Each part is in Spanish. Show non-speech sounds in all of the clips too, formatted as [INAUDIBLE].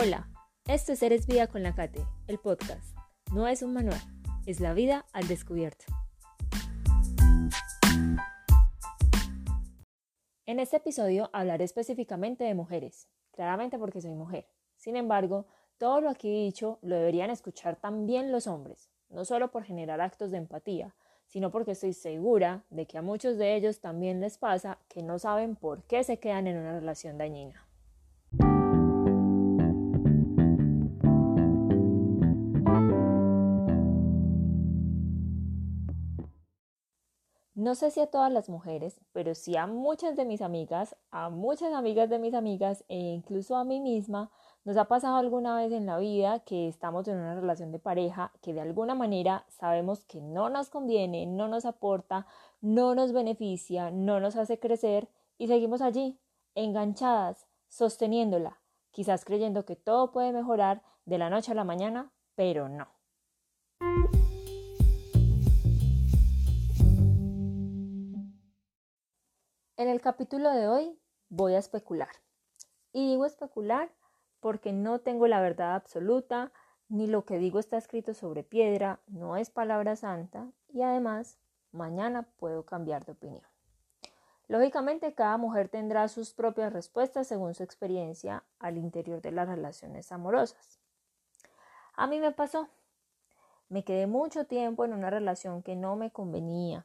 Hola, esto es Eres Vida con la Cate, el podcast. No es un manual, es la vida al descubierto. En este episodio hablaré específicamente de mujeres, claramente porque soy mujer. Sin embargo, todo lo aquí dicho lo deberían escuchar también los hombres, no solo por generar actos de empatía, sino porque estoy segura de que a muchos de ellos también les pasa que no saben por qué se quedan en una relación dañina. No sé si a todas las mujeres, pero sí a muchas de mis amigas, a muchas amigas de mis amigas e incluso a mí misma, nos ha pasado alguna vez en la vida que estamos en una relación de pareja que de alguna manera sabemos que no nos conviene, no nos aporta, no nos beneficia, no nos hace crecer y seguimos allí, enganchadas, sosteniéndola, quizás creyendo que todo puede mejorar de la noche a la mañana, pero no. En el capítulo de hoy voy a especular. Y digo especular porque no tengo la verdad absoluta, ni lo que digo está escrito sobre piedra, no es palabra santa y además mañana puedo cambiar de opinión. Lógicamente cada mujer tendrá sus propias respuestas según su experiencia al interior de las relaciones amorosas. A mí me pasó. Me quedé mucho tiempo en una relación que no me convenía.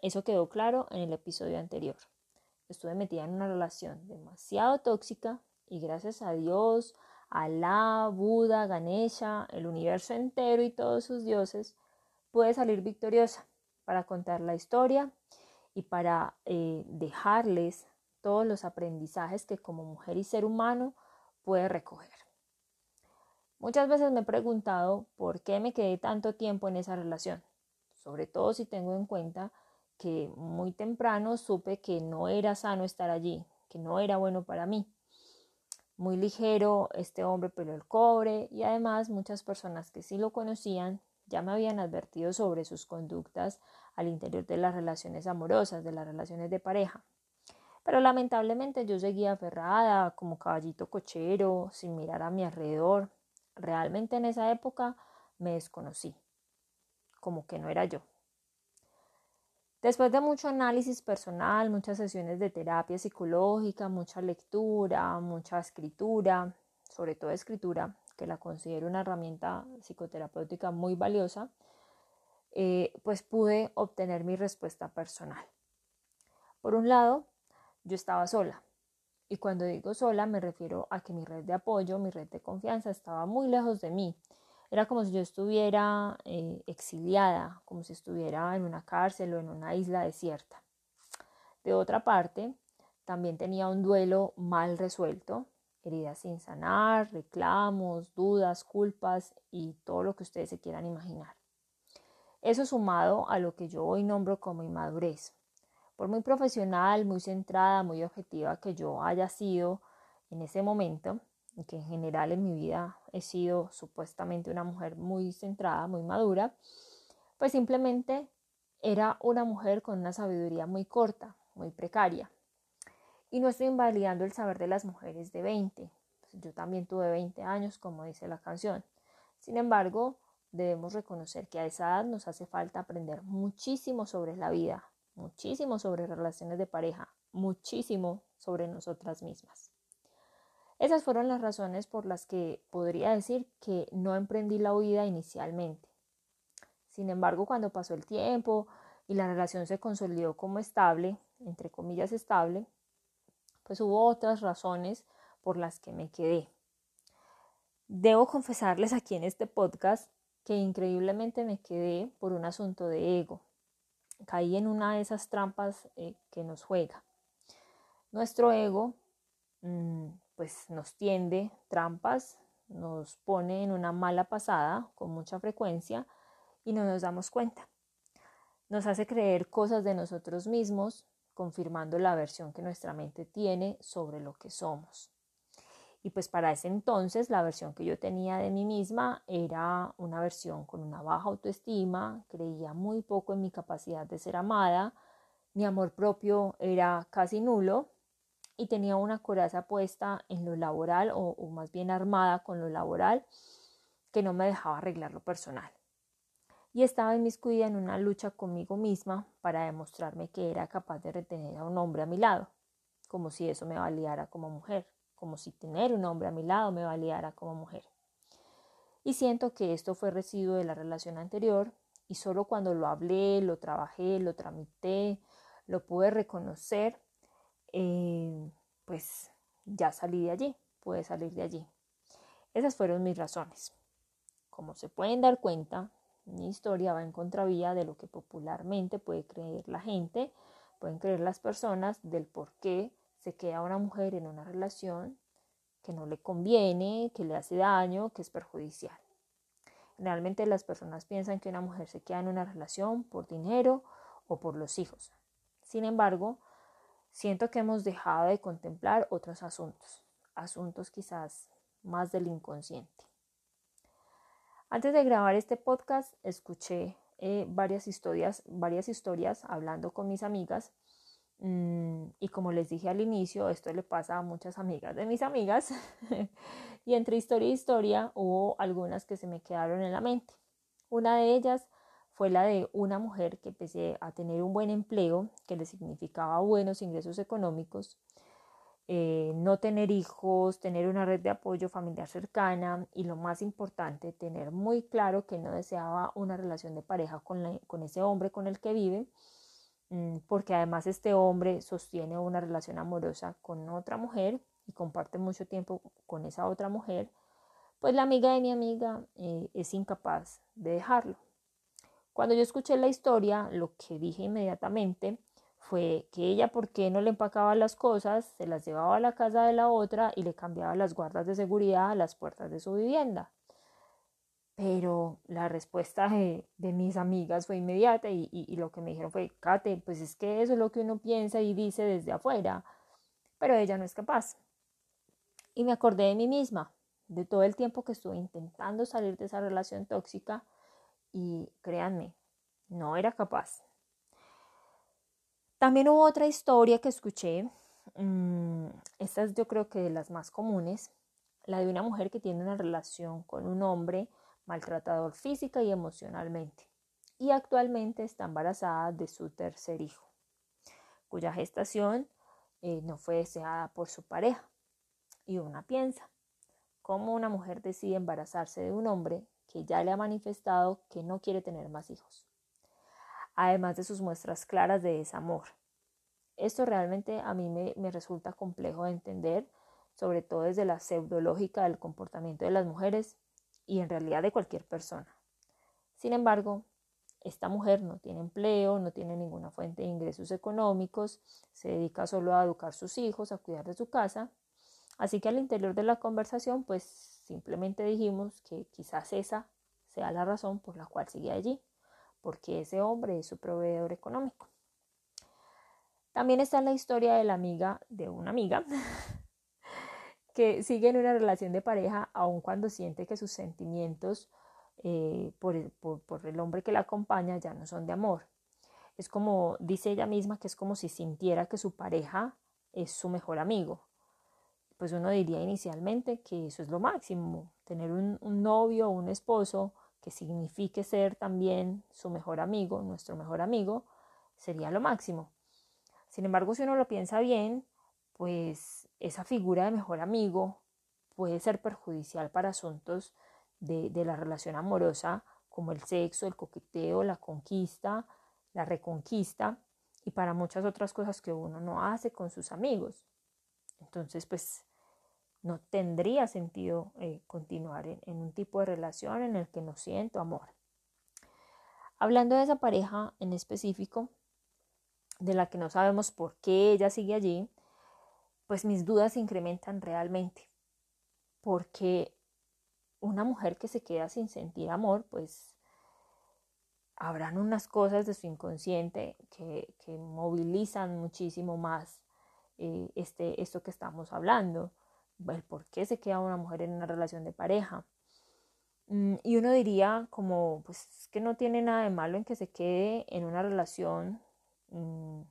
Eso quedó claro en el episodio anterior estuve metida en una relación demasiado tóxica y gracias a Dios, Alá, Buda, Ganesha, el universo entero y todos sus dioses, pude salir victoriosa para contar la historia y para eh, dejarles todos los aprendizajes que como mujer y ser humano puede recoger. Muchas veces me he preguntado por qué me quedé tanto tiempo en esa relación, sobre todo si tengo en cuenta que muy temprano supe que no era sano estar allí, que no era bueno para mí. Muy ligero, este hombre peló el cobre y además muchas personas que sí lo conocían ya me habían advertido sobre sus conductas al interior de las relaciones amorosas, de las relaciones de pareja. Pero lamentablemente yo seguía aferrada como caballito cochero, sin mirar a mi alrededor. Realmente en esa época me desconocí, como que no era yo. Después de mucho análisis personal, muchas sesiones de terapia psicológica, mucha lectura, mucha escritura, sobre todo escritura, que la considero una herramienta psicoterapéutica muy valiosa, eh, pues pude obtener mi respuesta personal. Por un lado, yo estaba sola. Y cuando digo sola me refiero a que mi red de apoyo, mi red de confianza estaba muy lejos de mí era como si yo estuviera eh, exiliada, como si estuviera en una cárcel o en una isla desierta. De otra parte, también tenía un duelo mal resuelto, heridas sin sanar, reclamos, dudas, culpas y todo lo que ustedes se quieran imaginar. Eso sumado a lo que yo hoy nombro como inmadurez. Por muy profesional, muy centrada, muy objetiva que yo haya sido en ese momento, que en general en mi vida he sido supuestamente una mujer muy centrada, muy madura, pues simplemente era una mujer con una sabiduría muy corta, muy precaria. Y no estoy invalidando el saber de las mujeres de 20. Yo también tuve 20 años, como dice la canción. Sin embargo, debemos reconocer que a esa edad nos hace falta aprender muchísimo sobre la vida, muchísimo sobre relaciones de pareja, muchísimo sobre nosotras mismas. Esas fueron las razones por las que podría decir que no emprendí la huida inicialmente. Sin embargo, cuando pasó el tiempo y la relación se consolidó como estable, entre comillas estable, pues hubo otras razones por las que me quedé. Debo confesarles aquí en este podcast que increíblemente me quedé por un asunto de ego. Caí en una de esas trampas eh, que nos juega. Nuestro ego mm, pues nos tiende trampas, nos pone en una mala pasada con mucha frecuencia y no nos damos cuenta. Nos hace creer cosas de nosotros mismos, confirmando la versión que nuestra mente tiene sobre lo que somos. Y pues para ese entonces la versión que yo tenía de mí misma era una versión con una baja autoestima, creía muy poco en mi capacidad de ser amada, mi amor propio era casi nulo y tenía una coraza puesta en lo laboral o, más bien armada con lo laboral que no me dejaba arreglar lo personal. Y estaba inmiscuida en una lucha conmigo misma para demostrarme que era capaz de retener a un hombre a mi lado, como si eso me valiara como mujer, como si tener un hombre a mi lado me valiara como mujer. Y siento que esto fue residuo de la relación anterior y solo cuando lo hablé, lo trabajé, lo tramité, lo pude reconocer, eh, pues ya salí de allí, pude salir de allí. Esas fueron mis razones. Como se pueden dar cuenta, mi historia va en contravía de lo que popularmente puede creer la gente, pueden creer las personas del por qué se queda una mujer en una relación que no le conviene, que le hace daño, que es perjudicial. Generalmente las personas piensan que una mujer se queda en una relación por dinero o por los hijos. Sin embargo, siento que hemos dejado de contemplar otros asuntos, asuntos quizás más del inconsciente. Antes de grabar este podcast, escuché eh, varias historias, varias historias hablando con mis amigas Mm, y como les dije al inicio, esto le pasa a muchas amigas de mis amigas. [LAUGHS] y entre historia y historia hubo algunas que se me quedaron en la mente. Una de ellas fue la de una mujer que pese a tener un buen empleo, que le significaba buenos ingresos económicos, eh, no tener hijos, tener una red de apoyo familiar cercana y lo más importante, tener muy claro que no deseaba una relación de pareja con, con ese hombre con el que vive, Mm, porque además este hombre sostiene una relación amorosa con otra mujer y comparte mucho tiempo con esa otra mujer, pues la amiga de mi amiga eh, es incapaz de dejarlo. Cuando yo escuché la historia, lo que dije inmediatamente fue que ella, ¿por qué no le empacaba las cosas, se las llevaba a la casa de la otra y le cambiaba las guardas de seguridad a las puertas de su vivienda? Pero la respuesta de, mis amigas fue inmediata y, lo que me dijeron fue, Kate, pues es que eso es lo que uno piensa y dice desde afuera, pero ella no es capaz. Y me acordé de mí misma, de todo el tiempo que estuve intentando salir de esa relación tóxica y créanme, no era capaz. También hubo otra historia que escuché, mm, esta es yo creo que de las más comunes, la de una mujer que tiene una relación con un hombre maltratador física y emocionalmente, y actualmente está embarazada de su tercer hijo, cuya gestación eh, no fue deseada por su pareja. Y una piensa, ¿cómo una mujer decide embarazarse de un hombre que ya le ha manifestado que no quiere tener más hijos? Además de sus muestras claras de desamor. Esto realmente a mí me, me resulta complejo de entender, sobre todo desde la pseudológica del comportamiento de las mujeres y en realidad de cualquier persona. Sin embargo, esta mujer no tiene empleo, no tiene ninguna fuente de ingresos económicos, se dedica solo a educar a sus hijos, a cuidar de su casa. Así que al interior de la conversación, pues simplemente dijimos que quizás esa sea la razón por la cual sigue allí, porque ese hombre es su proveedor económico. También está la historia de la amiga de una amiga [LAUGHS] que sigue en una relación de pareja aun cuando siente que sus sentimientos eh, por, el, por, el hombre que la acompaña ya no son de amor. Es como, dice ella misma, que es como si sintiera que su pareja es su mejor amigo. Pues uno diría inicialmente que eso es lo máximo, tener un, novio o un esposo que signifique ser también su mejor amigo, nuestro mejor amigo, sería lo máximo. Sin embargo, si uno lo piensa bien, pues esa figura de mejor amigo puede ser perjudicial para asuntos de, la relación amorosa como el sexo, el coqueteo, la conquista, la reconquista y para muchas otras cosas que uno no hace con sus amigos. Entonces, pues no tendría sentido eh, continuar en, un tipo de relación en el que no siento amor. Hablando de esa pareja en específico, de la que no sabemos por qué ella sigue allí, pues mis dudas se incrementan realmente. Porque una mujer que se queda sin sentir amor, pues habrán unas cosas de su inconsciente que, movilizan muchísimo más eh, este, esto que estamos hablando, el por qué se queda una mujer en una relación de pareja. Mm, y uno diría como, pues que no tiene nada de malo en que se quede en una relación mm,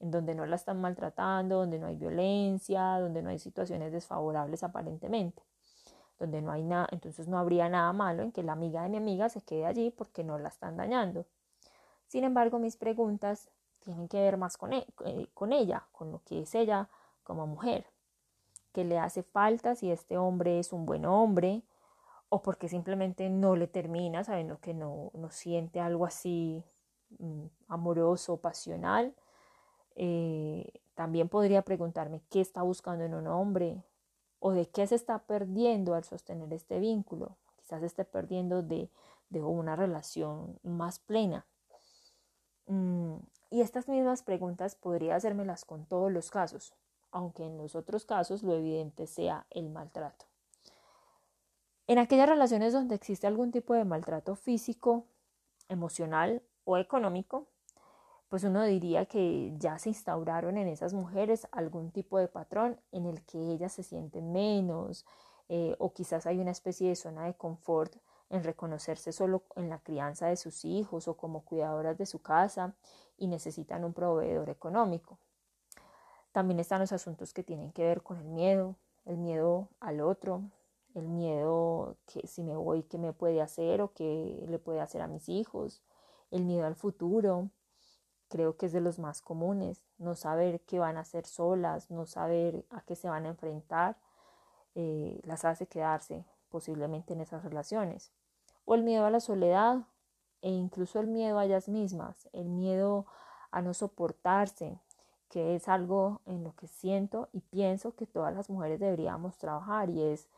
en donde no la están maltratando, donde no hay violencia, donde no hay situaciones desfavorables aparentemente, donde no hay nada, entonces no habría nada malo en que la amiga de mi amiga se quede allí porque no la están dañando. Sin embargo, mis preguntas tienen que ver más con, e, eh, con ella, con lo que es ella como mujer, que le hace falta si este hombre es un buen hombre o porque simplemente no le termina sabiendo que no, no siente algo así mm, amoroso, pasional eh, también podría preguntarme qué está buscando en un hombre o de qué se está perdiendo al sostener este vínculo. Quizás esté perdiendo de, una relación más plena. Mm, y estas mismas preguntas podría hacérmelas con todos los casos, aunque en los otros casos lo evidente sea el maltrato. En aquellas relaciones donde existe algún tipo de maltrato físico, emocional o económico, pues uno diría que ya se instauraron en esas mujeres algún tipo de patrón en el que ellas se sienten menos eh, o quizás hay una especie de zona de confort en reconocerse solo en la crianza de sus hijos o como cuidadoras de su casa y necesitan un proveedor económico. También están los asuntos que tienen que ver con el miedo, el miedo al otro, el miedo que si me voy, qué me puede hacer o qué le puede hacer a mis hijos, el miedo al futuro, creo que es de los más comunes, no saber qué van a hacer solas, no saber a qué se van a enfrentar, eh, las hace quedarse posiblemente en esas relaciones. O el miedo a la soledad e incluso el miedo a ellas mismas, el miedo a no soportarse, que es algo en lo que siento y pienso que todas las mujeres deberíamos trabajar y es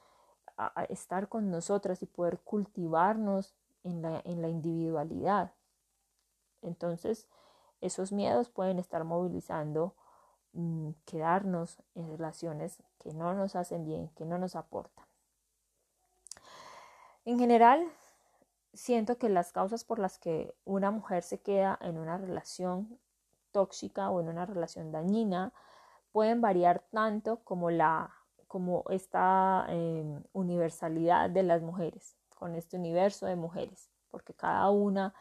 estar con nosotras y poder cultivarnos en la, en la individualidad. Entonces, esos miedos pueden estar movilizando mm, quedarnos en relaciones que no nos hacen bien, que no nos aportan. En general, siento que las causas por las que una mujer se queda en una relación tóxica o en una relación dañina pueden variar tanto como la como esta em, universalidad de las mujeres, con este universo de mujeres, porque cada una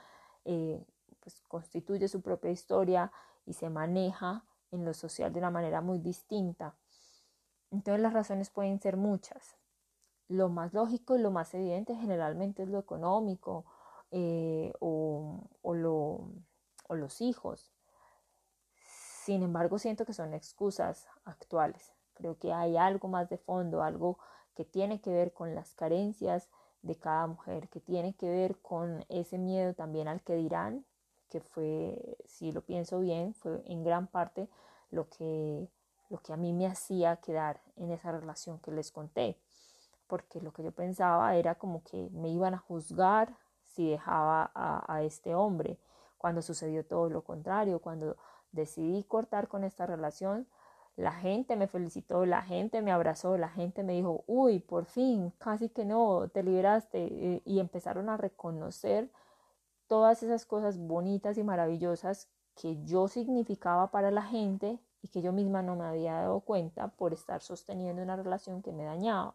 eh, pues, constituye su propia historia y se maneja en lo social de una manera muy distinta. Entonces las razones pueden ser muchas. Lo más lógico y lo más evidente generalmente es lo económico eh, o, o los hijos. Sin embargo, siento que son excusas actuales. Creo que hay algo más de fondo, algo que tiene que ver con las carencias de cada mujer, que tiene que ver con ese miedo también al que dirán que fue, si lo pienso bien, fue en gran parte lo que, lo que a mí me hacía quedar en esa relación que les conté, porque lo que yo pensaba era como que me iban a juzgar si dejaba a, a este hombre, cuando sucedió todo lo contrario, cuando decidí cortar con esta relación, la gente me felicitó, la gente me abrazó, la gente me dijo, uy, por fin, casi que no, te liberaste eh, y empezaron a reconocer todas esas cosas bonitas y maravillosas que yo significaba para la gente y que yo misma no me había dado cuenta por estar sosteniendo una relación que me dañaba.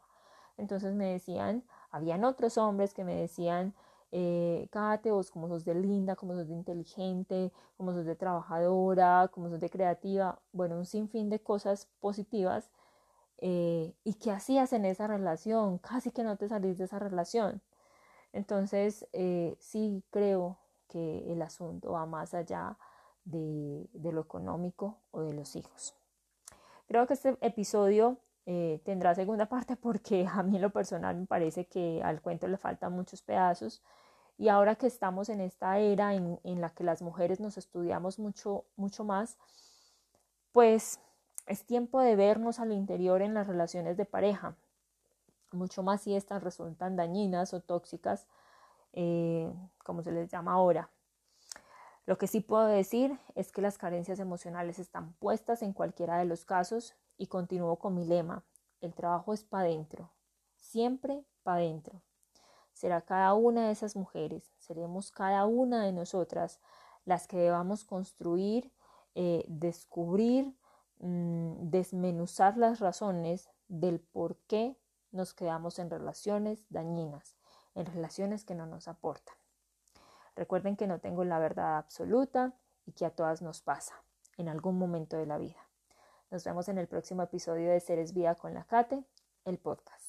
Entonces me decían, habían otros hombres que me decían, eh, Kate, vos como sos de linda, como sos de inteligente, como sos de trabajadora, como sos de creativa, bueno, un sinfín de cosas positivas. Eh, ¿Y qué hacías en esa relación? Casi que no te salís de esa relación. Entonces, eh, sí creo que el asunto va más allá de, lo económico o de los hijos. Creo que este episodio eh, tendrá segunda parte porque a mí en lo personal me parece que al cuento le faltan muchos pedazos y ahora que estamos en esta era en, la que las mujeres nos estudiamos mucho, mucho más, pues es tiempo de vernos al interior en las relaciones de pareja, mucho más si estas resultan dañinas o tóxicas, eh, como se les llama ahora. Lo que sí puedo decir es que las carencias emocionales están puestas en cualquiera de los casos y continúo con mi lema, el trabajo es para adentro, siempre para adentro. Será cada una de esas mujeres, seremos cada una de nosotras las que debamos construir, eh, descubrir, mm, desmenuzar las razones del por qué nos quedamos en relaciones dañinas, en relaciones que no nos aportan. Recuerden que no tengo la verdad absoluta y que a todas nos pasa. en algún momento de la vida. Nos vemos en el próximo episodio de Seres Vida con la Cate, el podcast.